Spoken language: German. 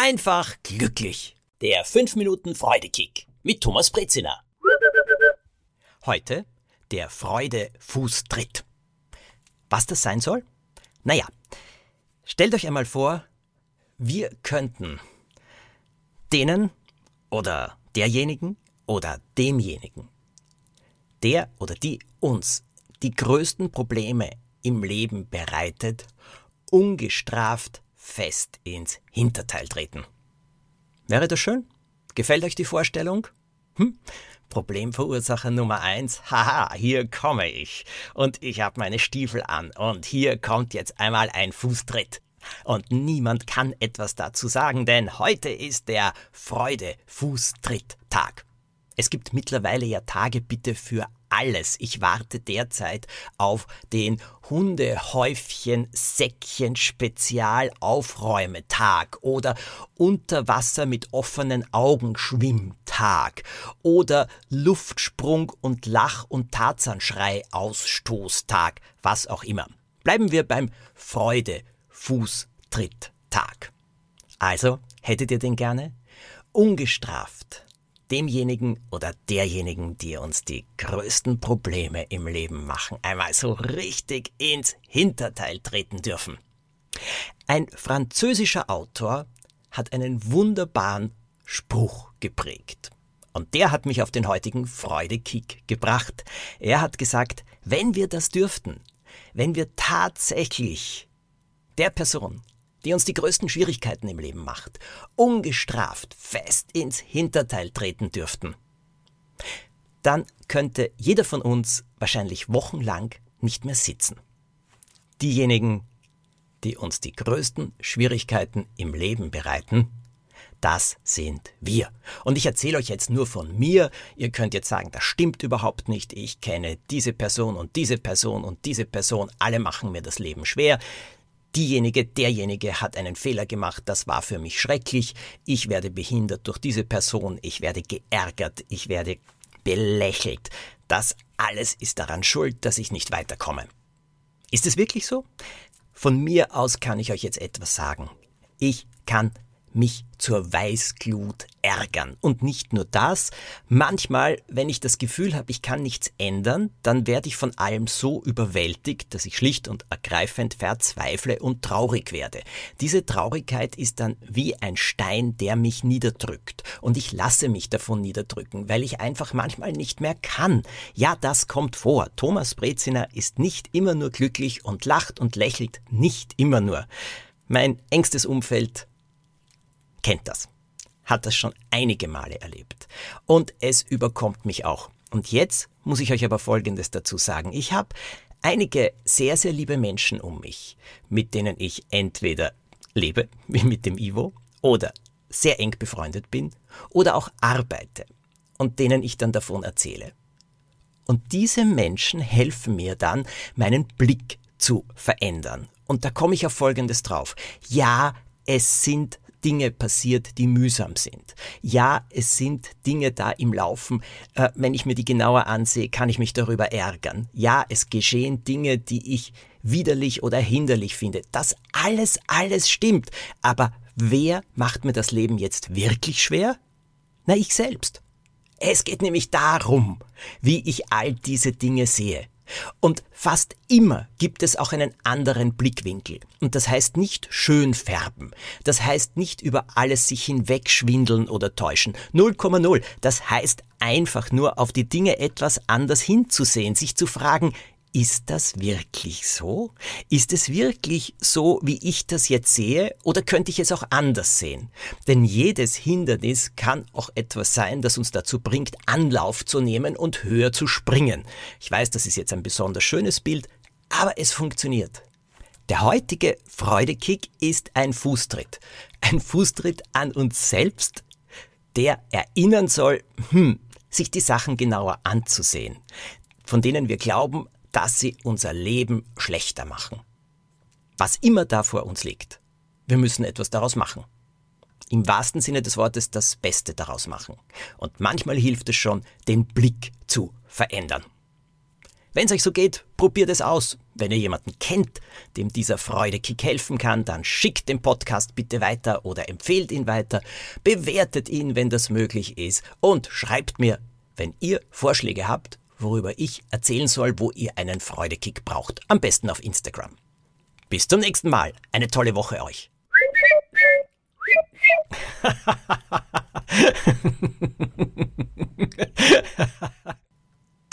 einfach glücklich. Der 5 Minuten Freudekick mit Thomas Brezina. Heute der Freude Fußtritt. Was das sein soll? Naja, stellt euch einmal vor, wir könnten denen oder derjenigen oder demjenigen, der oder die uns die größten Probleme im Leben bereitet, ungestraft fest ins Hinterteil treten. Wäre das schön? Gefällt euch die Vorstellung? Hm? Problemverursacher Nummer eins. Haha, hier komme ich. Und ich habe meine Stiefel an. Und hier kommt jetzt einmal ein Fußtritt. Und niemand kann etwas dazu sagen, denn heute ist der Freude-Fußtritt-Tag. Es gibt mittlerweile ja Tage bitte für alles. Ich warte derzeit auf den Hundehäufchen Säckchen Spezial Aufräumetag oder Unterwasser mit offenen Augen Schwimmtag oder Luftsprung und Lach- und Tarzanschrei Ausstoßtag, was auch immer. Bleiben wir beim Freude Fußtritttag. Also, hättet ihr den gerne? Ungestraft demjenigen oder derjenigen, die uns die größten Probleme im Leben machen, einmal so richtig ins Hinterteil treten dürfen. Ein französischer Autor hat einen wunderbaren Spruch geprägt. Und der hat mich auf den heutigen Freudekick gebracht. Er hat gesagt, wenn wir das dürften, wenn wir tatsächlich der Person, die uns die größten Schwierigkeiten im Leben macht, ungestraft fest ins Hinterteil treten dürften, dann könnte jeder von uns wahrscheinlich wochenlang nicht mehr sitzen. Diejenigen, die uns die größten Schwierigkeiten im Leben bereiten, das sind wir. Und ich erzähle euch jetzt nur von mir. Ihr könnt jetzt sagen, das stimmt überhaupt nicht. Ich kenne diese Person und diese Person und diese Person. Alle machen mir das Leben schwer diejenige, derjenige hat einen Fehler gemacht, das war für mich schrecklich, ich werde behindert durch diese Person, ich werde geärgert, ich werde belächelt. Das alles ist daran schuld, dass ich nicht weiterkomme. Ist es wirklich so? Von mir aus kann ich euch jetzt etwas sagen. Ich kann mich zur Weißglut ärgern. Und nicht nur das, manchmal, wenn ich das Gefühl habe, ich kann nichts ändern, dann werde ich von allem so überwältigt, dass ich schlicht und ergreifend verzweifle und traurig werde. Diese Traurigkeit ist dann wie ein Stein, der mich niederdrückt. Und ich lasse mich davon niederdrücken, weil ich einfach manchmal nicht mehr kann. Ja, das kommt vor. Thomas Breziner ist nicht immer nur glücklich und lacht und lächelt nicht immer nur. Mein engstes Umfeld kennt das, hat das schon einige Male erlebt. Und es überkommt mich auch. Und jetzt muss ich euch aber Folgendes dazu sagen. Ich habe einige sehr, sehr liebe Menschen um mich, mit denen ich entweder lebe, wie mit dem Ivo, oder sehr eng befreundet bin, oder auch arbeite und denen ich dann davon erzähle. Und diese Menschen helfen mir dann, meinen Blick zu verändern. Und da komme ich auf Folgendes drauf. Ja, es sind Dinge passiert, die mühsam sind. Ja, es sind Dinge da im Laufen. Äh, wenn ich mir die genauer ansehe, kann ich mich darüber ärgern. Ja, es geschehen Dinge, die ich widerlich oder hinderlich finde. Das alles, alles stimmt. Aber wer macht mir das Leben jetzt wirklich schwer? Na, ich selbst. Es geht nämlich darum, wie ich all diese Dinge sehe. Und fast immer gibt es auch einen anderen Blickwinkel. Und das heißt nicht schön färben. Das heißt nicht über alles sich hinwegschwindeln oder täuschen. 0,0. Das heißt einfach nur auf die Dinge etwas anders hinzusehen, sich zu fragen, ist das wirklich so? Ist es wirklich so, wie ich das jetzt sehe, oder könnte ich es auch anders sehen? Denn jedes Hindernis kann auch etwas sein, das uns dazu bringt, Anlauf zu nehmen und höher zu springen. Ich weiß, das ist jetzt ein besonders schönes Bild, aber es funktioniert. Der heutige Freudekick ist ein Fußtritt. Ein Fußtritt an uns selbst, der erinnern soll, hm, sich die Sachen genauer anzusehen, von denen wir glauben, dass sie unser Leben schlechter machen. Was immer da vor uns liegt. Wir müssen etwas daraus machen. Im wahrsten Sinne des Wortes das Beste daraus machen. Und manchmal hilft es schon, den Blick zu verändern. Wenn es euch so geht, probiert es aus. Wenn ihr jemanden kennt, dem dieser Freudekick helfen kann, dann schickt den Podcast bitte weiter oder empfehlt ihn weiter, bewertet ihn, wenn das möglich ist und schreibt mir, wenn ihr Vorschläge habt, worüber ich erzählen soll, wo ihr einen Freudekick braucht. Am besten auf Instagram. Bis zum nächsten Mal. Eine tolle Woche euch.